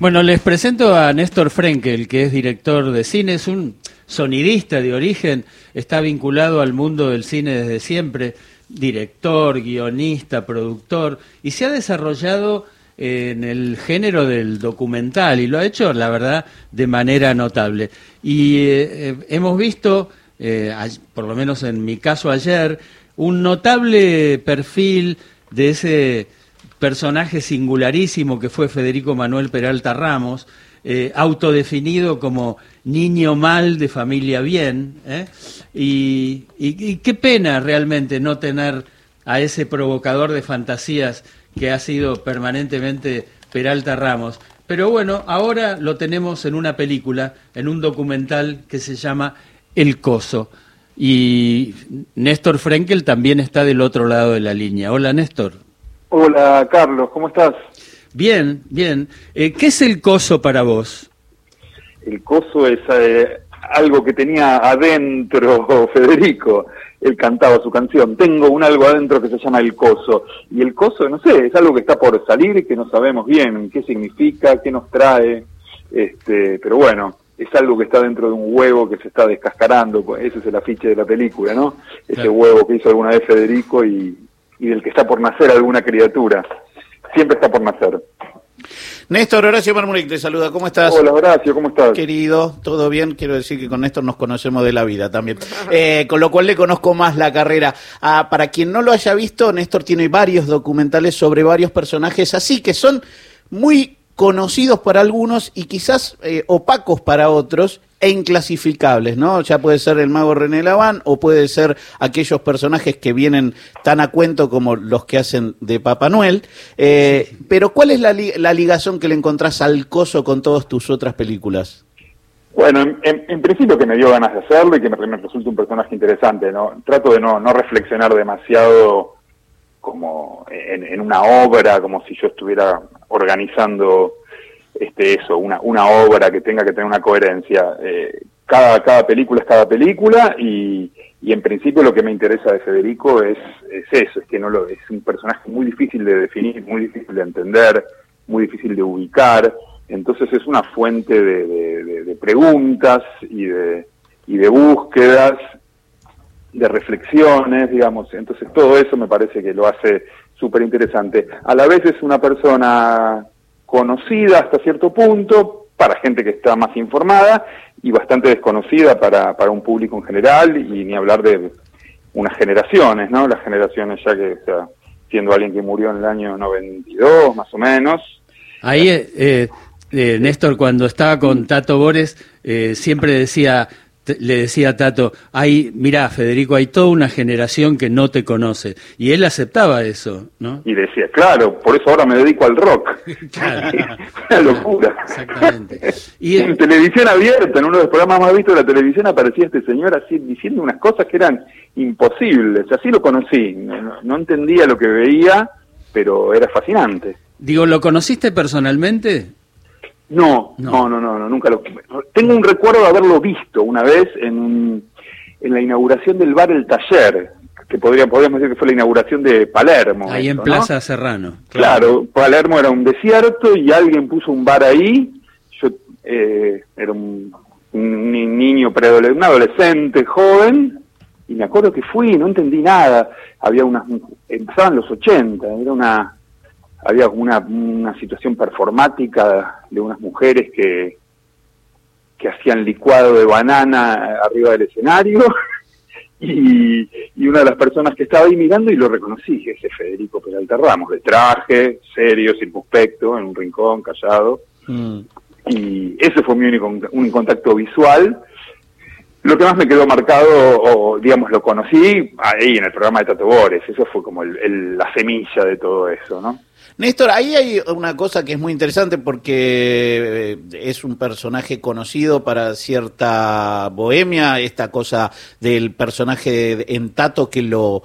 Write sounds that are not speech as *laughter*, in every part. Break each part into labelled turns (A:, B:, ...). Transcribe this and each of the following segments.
A: Bueno, les presento a Néstor Frenkel, que es director de cine, es un sonidista de origen, está vinculado al mundo del cine desde siempre, director, guionista, productor, y se ha desarrollado en el género del documental y lo ha hecho, la verdad, de manera notable. Y eh, eh, hemos visto, eh, por lo menos en mi caso ayer, un notable perfil de ese personaje singularísimo que fue Federico Manuel Peralta Ramos, eh, autodefinido como niño mal de familia bien. ¿eh? Y, y, qué pena realmente no tener a ese provocador de fantasías que ha sido permanentemente Peralta Ramos. Pero bueno, ahora lo tenemos en una película, en un documental que se llama El Coso. Y Néstor Frenkel también está del otro lado de la línea. Hola Néstor.
B: Hola, Carlos, ¿cómo estás?
A: Bien, bien. Eh, ¿Qué es el coso para vos?
B: El coso es eh, algo que tenía adentro *laughs* Federico. Él cantaba su canción. Tengo un algo adentro que se llama el coso. Y el coso, no sé, es algo que está por salir y que no sabemos bien qué significa, qué nos trae. Este, pero bueno, es algo que está dentro de un huevo que se está descascarando. Ese es el afiche de la película, ¿no? Ese huevo que hizo alguna vez Federico y, y del que está por nacer alguna criatura. Siempre está por nacer.
A: Néstor Horacio Marmuric te saluda, ¿cómo estás?
B: Hola Horacio, ¿cómo estás?
A: Querido, todo bien, quiero decir que con Néstor nos conocemos de la vida también, eh, con lo cual le conozco más la carrera. Ah, para quien no lo haya visto, Néstor tiene varios documentales sobre varios personajes así que son muy conocidos para algunos y quizás eh, opacos para otros, e inclasificables, ¿no? Ya puede ser el mago René Laván o puede ser aquellos personajes que vienen tan a cuento como los que hacen de Papá Noel. Eh, pero ¿cuál es la, la, ligación que le encontrás al coso con todas tus otras películas?
B: Bueno, en, principio que me dio ganas de hacerlo y que me, resulta un personaje interesante, ¿no? Trato de no reflexionar demasiado como en, en, una obra, como si yo estuviera organizando este, eso, una, una obra que tenga que tener una coherencia. Eh, cada, cada película es cada película y, y en principio lo que me interesa de Federico es, es eso, es que no lo, es un personaje muy difícil de definir, muy difícil de entender, muy difícil de ubicar, entonces es una fuente de, de, preguntas y de, y de búsquedas, de reflexiones, digamos, entonces todo eso me parece que lo hace súper interesante. A la vez es una persona conocida hasta cierto punto para gente que está más informada y bastante desconocida para, para un público en general y ni hablar de unas generaciones, ¿no? Las generaciones ya que, o sea, siendo alguien que murió en el año 92, más o menos.
A: Ahí, eh, eh, Néstor, cuando estaba con Tato Bores, eh, siempre decía, le decía a Tato, hay, mira, Federico, hay toda una generación que no te conoce. Y él aceptaba eso, ¿no?
B: Y decía, claro, por eso ahora me dedico al rock. *laughs* *laughs* una locura. Exactamente. *laughs* Y en televisión abierta, en uno de los programas más vistos de la televisión, aparecía este señor así diciendo unas cosas que eran imposibles. Así lo conocí. no entendía lo que veía, pero era fascinante.
A: Digo, ¿lo conociste personalmente?
B: No, no, no, no, nunca lo. Tengo un recuerdo de haberlo visto una vez en, en la inauguración del bar El Taller, que podría, podríamos decir que fue la inauguración de Palermo.
A: Ahí en Plaza Serrano.
B: Claro. Palermo era un desierto y alguien puso un bar ahí. Yo eh, era un, niño preadolescente, un adolescente joven, y me acuerdo que fui, no entendí nada. Había unas, empezaban los 80, era una había una, una situación performática de unas mujeres que, que hacían licuado de banana arriba del escenario *laughs* y, y, una de las personas que estaba ahí mirando y lo reconocí, que es Federico Peralta Ramos, de traje, serio, circunspecto, en un rincón, callado. Mm. Y ese fue mi único un contacto visual. Lo que más me quedó marcado, o digamos, lo conocí ahí en el programa de Tato Bores, eso fue como el, la semilla de todo eso, ¿no?
A: Néstor, ahí hay una cosa que es muy interesante porque eh, es un personaje conocido para cierta bohemia, esta cosa del personaje en Tato que lo,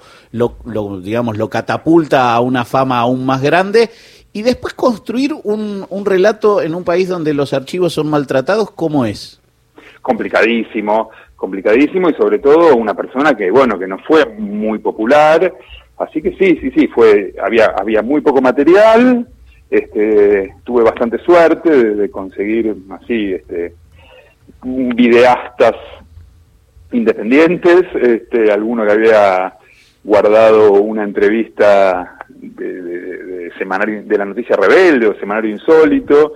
A: digamos, lo catapulta a una fama aún más grande. Y después construir un, un relato en un país donde los archivos son maltratados, ¿cómo es?
B: Complicadísimo, complicadísimo y sobre todo una persona que, bueno, que no fue muy popular, Así que sí, sí, sí, fue, había, había muy poco material, este, tuve bastante suerte de, conseguir así, este, videastas independientes, este, alguno que había guardado una entrevista de, de, semanario, de la noticia rebelde o semanario insólito,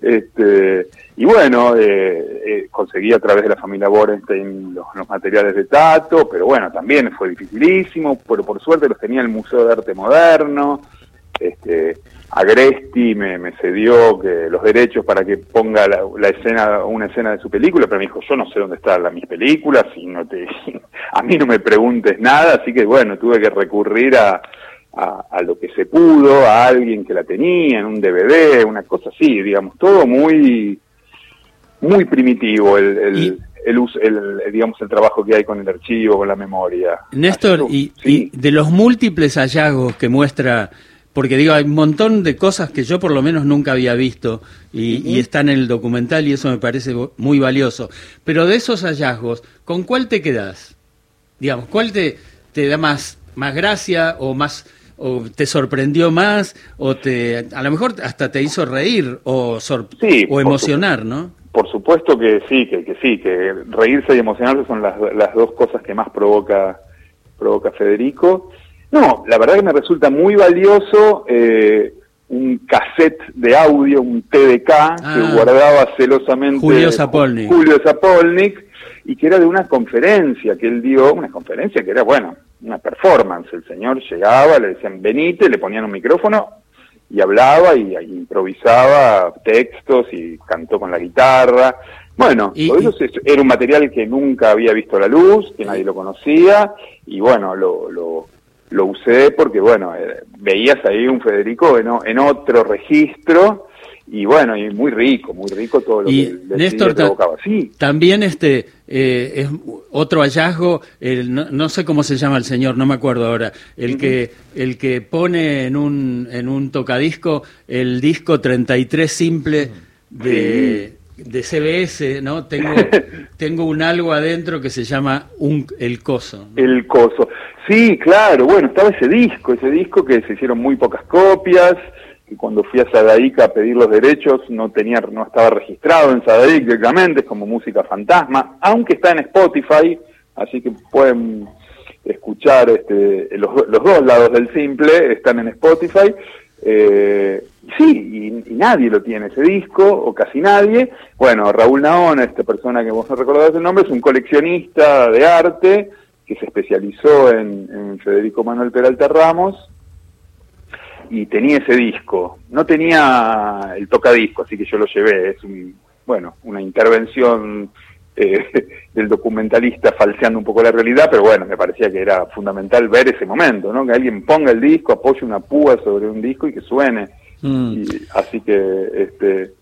B: este, y bueno, eh, eh, conseguí a través de la familia Borenstein los, materiales de Tato, pero bueno, también fue dificilísimo, pero por suerte los tenía el Museo de Arte Moderno, este, Agresti me, cedió que los derechos para que ponga la, escena, una escena de su película, pero me dijo, yo no sé dónde están mis películas y no te, *laughs* a mí no me preguntes nada, así que bueno, tuve que recurrir a, a, lo que se pudo, a alguien que la tenía en un DVD, una cosa así, digamos, todo muy, muy primitivo el, el, el, digamos, el trabajo que hay con el archivo, con la memoria.
A: Néstor, y, y de los múltiples hallazgos que muestra porque digo, hay un montón de cosas que yo por lo menos nunca había visto y, están en el documental y eso me parece muy valioso. Pero de esos hallazgos, ¿con cuál te quedas? Digamos, ¿cuál te, te da más, más gracia o más o te sorprendió más o te a lo mejor hasta te hizo reír o o emocionar, ¿no?
B: Por supuesto que sí, que, que, sí, que reírse y emocionarse son las, las dos cosas que más provoca provoca Federico. No, la verdad que me resulta muy valioso eh, un cassette de audio, un TDK, que ah. guardaba celosamente
A: Julio Zapolnik.
B: Julio Zapolnik, y que era de una conferencia que él dio, una conferencia que era, bueno, una performance. El señor llegaba, le decían, venite, le ponían un micrófono y hablaba y, improvisaba textos y cantó con la guitarra. Bueno, eso era un material que nunca había visto la luz, que nadie lo conocía, y bueno, lo, lo lo usé porque, bueno, eh, veías ahí un Federico en, en, otro registro y bueno, y muy rico, muy rico todo lo que
A: Néstor provocaba. Sí. También este eh, es otro hallazgo, el, no, sé cómo se llama el señor, no me acuerdo ahora, el que el que pone en un en un tocadisco el disco 33 simple de de CBS, ¿no? Tengo, *laughs* tengo un algo adentro que se llama un, El Coso.
B: El Coso. Sí, claro, bueno, estaba ese disco, ese disco que se hicieron muy pocas copias, y cuando fui a Sadaic a pedir los derechos no tenía, no estaba registrado en Sadaic directamente, es como música fantasma, aunque está en Spotify, así que pueden escuchar este, los, los dos lados del simple, están en Spotify, eh, sí, y, nadie lo tiene ese disco, o casi nadie. Bueno, Raúl Naón, esta persona que vos no recordás el nombre, es un coleccionista de arte que se especializó en, Federico Manuel Peralta Ramos y tenía ese disco. No tenía el tocadisco, así que yo lo llevé. Es un, bueno, una intervención eh, *laughs* del documentalista falseando un poco la realidad, pero bueno, me parecía que era fundamental ver ese momento, ¿no? Que alguien ponga el disco, apoye una púa sobre un disco y que suene. Mm. así que este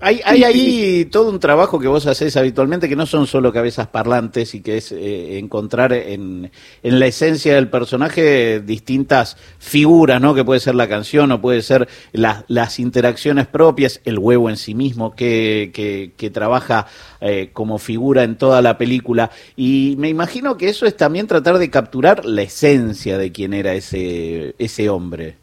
C: hay, hay ahí todo un trabajo que vos haces habitualmente que no son solo cabezas parlantes y que es eh, encontrar en, en, la esencia del personaje distintas figuras, ¿no? Que puede ser la canción o puede ser las interacciones propias, el huevo en sí mismo que, que, trabaja eh, como figura en toda la película. Y me imagino que eso es también tratar de capturar la esencia de quién era ese, ese hombre.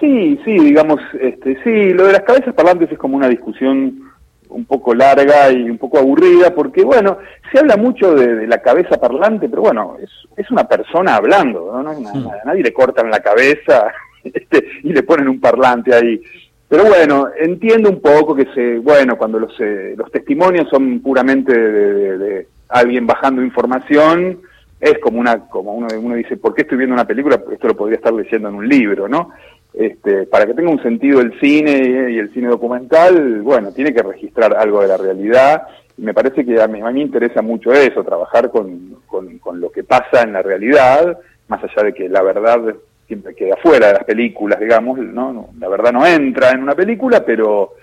B: Sí, sí, digamos, este, sí, lo de las cabezas parlantes es como una discusión un poco larga y un poco aburrida, porque bueno, se habla mucho de, la cabeza parlante, pero bueno, es, es una persona hablando, ¿no? Mm. nadie le cortan la cabeza *laughs* este, y le ponen un parlante ahí. Pero bueno, entiendo un poco que se, bueno, cuando los, eh, los testimonios son puramente de, de, alguien bajando información, es como una, como uno, uno dice, ¿por qué estoy viendo una película? Esto lo podría estar leyendo en un libro, ¿no? Este, para que tenga un sentido el cine y el cine documental, bueno, tiene que registrar algo de la realidad. Y me parece que a mí, me interesa mucho eso, trabajar con, con, lo que pasa en la realidad, más allá de que la verdad siempre queda fuera de las películas, digamos, ¿no? la verdad no entra en una película, pero,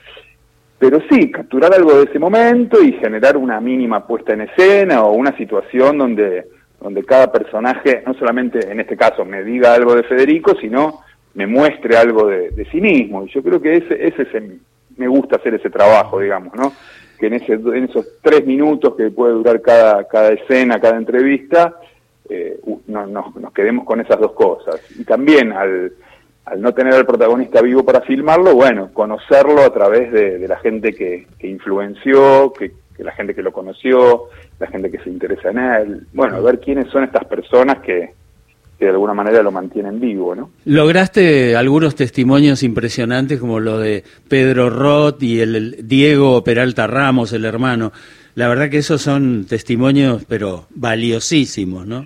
B: pero sí, capturar algo de ese momento y generar una mínima puesta en escena o una situación donde, donde cada personaje, no solamente en este caso me diga algo de Federico, sino me muestre algo de, sí mismo. Y yo creo que ese, ese me gusta hacer ese trabajo, digamos, ¿no? Que en, ese, en esos tres minutos que puede durar cada, cada escena, cada entrevista, eh, nos quedemos con esas dos cosas. Y también al, al no tener al protagonista vivo para filmarlo, bueno, conocerlo a través de, la gente que, influenció, que, la gente que lo conoció, la gente que se interesa en él, bueno, ver quiénes son estas personas que, que de alguna manera lo mantienen vivo, ¿no?
A: Lograste algunos testimonios impresionantes como lo de Pedro Roth y el Diego Peralta Ramos, el hermano. La verdad que esos son testimonios, pero valiosísimos, ¿no?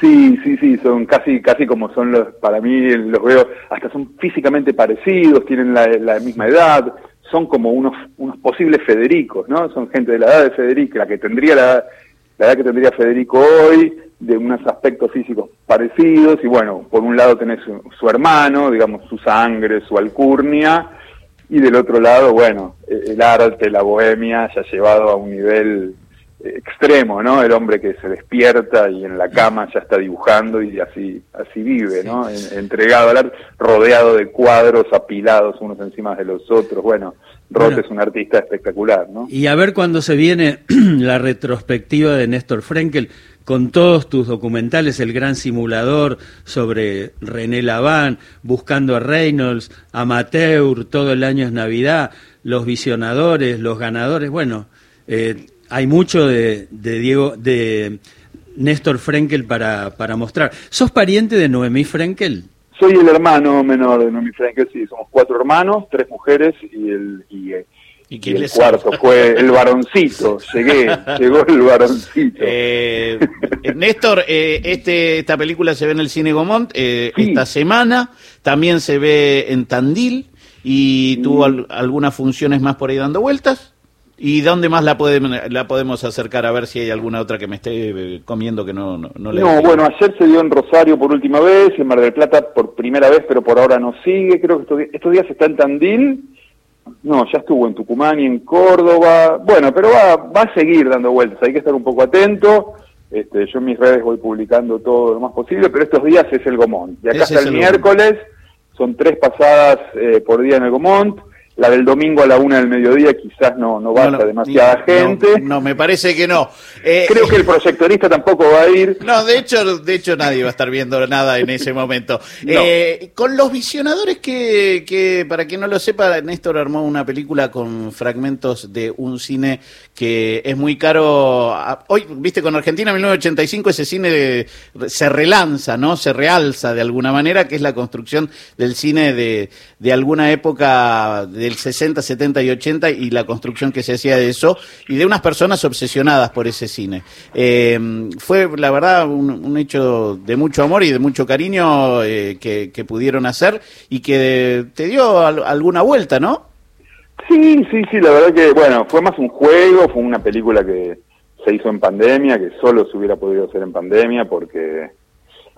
B: Sí, sí, sí, son casi, casi como son los, para mí los veo, hasta son físicamente parecidos, tienen la, misma edad, son como unos, unos posibles Federicos, ¿no? Son gente de la edad de Federico, la que tendría la, la edad que tendría Federico hoy, de unos aspectos físicos parecidos, y bueno, por un lado tenés su, hermano, digamos, su sangre, su alcurnia, y del otro lado, bueno, el arte, la bohemia, ya llevado a un nivel extremo, ¿no? El hombre que se despierta y en la cama ya está dibujando y así así vive, ¿no? entregado al arte, rodeado de cuadros apilados unos encima de los otros. Bueno, Roth es un artista espectacular, ¿no?
A: Y a ver cuando se viene *clears throat* la retrospectiva de Néstor Frenkel con todos tus documentales, El Gran Simulador sobre René Laván, Buscando a Reynolds, Amateur, Todo el año es Navidad, Los Visionadores, Los Ganadores, bueno, eh, hay mucho de, Diego, de Néstor Frenkel para, para mostrar. ¿Sos pariente de Noemí Frenkel?
B: Soy el hermano menor de Noemí Frenkel, sí, somos cuatro hermanos, tres mujeres y el, y, el cuarto fue el varoncito, *laughs* llegué, llegó el varoncito.
C: Eh, Néstor, eh, este, esta película se ve en el Cine Gomont eh, esta semana, también se ve en Tandil y tuvo mm. algunas funciones más por ahí dando vueltas. ¿Y dónde más la, la podemos acercar a ver si hay alguna otra que me esté eh, comiendo que no, no,
B: no le No, bueno, ayer se dio en Rosario por última vez, en Mar del Plata por primera vez, pero por ahora no sigue. Creo que estos, días está en Tandil. No, ya estuvo en Tucumán y en Córdoba. Bueno, pero va, va a seguir dando vueltas, hay que estar un poco atento. Este, yo en mis redes voy publicando todo lo más posible, pero estos días es el Gomont. De acá hasta el, miércoles, son tres pasadas eh, por día en el Gomont. La del domingo a la una del mediodía quizás no, no vaya demasiada gente.
C: No, me parece que no.
B: Eh, Creo que el proyectorista tampoco va a ir.
C: No, de hecho, de hecho nadie va a estar viendo nada en ese momento. *laughs* Eh, con los visionadores que, que, para quien no lo sepa, Néstor armó una película con fragmentos de un cine que es muy caro. Hoy, viste, con Argentina 1985 ese cine se relanza, ¿no? Se realza de alguna manera, que es la construcción del cine de, de alguna época de del 60, 70 y 80 y la construcción que se hacía de eso y de unas personas obsesionadas por ese cine. Eh, fue, la verdad, un, hecho de mucho amor y de mucho cariño eh, que, pudieron hacer y que te dio alguna vuelta, ¿no?
B: Sí, sí, sí, la verdad que, bueno, fue más un juego, fue una película que se hizo en pandemia, que solo se hubiera podido hacer en pandemia porque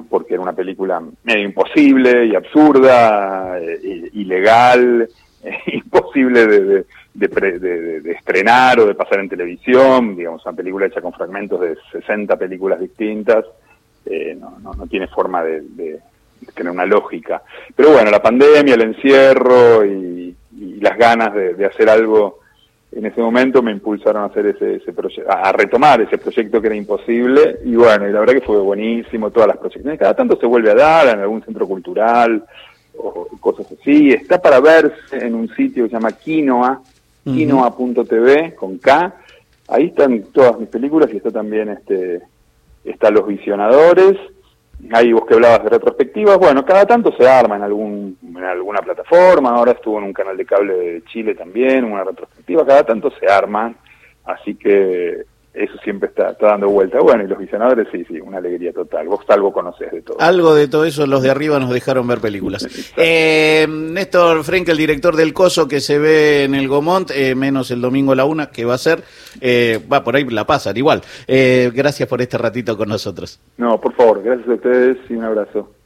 B: porque era una película medio imposible y absurda, eh, ilegal, *laughs* imposible de, de, estrenar o de pasar en televisión, digamos, una película hecha con fragmentos de 60 películas distintas, eh, no, no, tiene forma de, tener una lógica. Pero bueno, la pandemia, el encierro y, las ganas de, hacer algo en ese momento me impulsaron a hacer ese, ese proyecto, a retomar ese proyecto que era imposible, y bueno, y la verdad que fue buenísimo, todas las proyecciones, cada tanto se vuelve a dar en algún centro cultural, o cosas así. Está para verse en un sitio que se llama Quinoa, quinoa.tv con K. Ahí están todas mis películas y está también este está Los Visionadores. Ahí vos que hablabas de retrospectivas, bueno, cada tanto se arma en algún en alguna plataforma, ahora estuvo en un canal de cable de Chile también, una retrospectiva, cada tanto se arma, así que eso siempre está, dando vuelta. Bueno, y los visionadores, sí, sí, una alegría total. Vos algo conocés de todo.
C: Algo de todo eso, los de arriba nos dejaron ver películas. *laughs* eh, Néstor Frenkel, el director del Coso, que se ve en el Gomont, eh, menos el domingo a la una, que va a ser, eh, va por ahí, la pasan igual. Eh, gracias por este ratito con nosotros.
B: No, por favor, gracias a ustedes y un abrazo.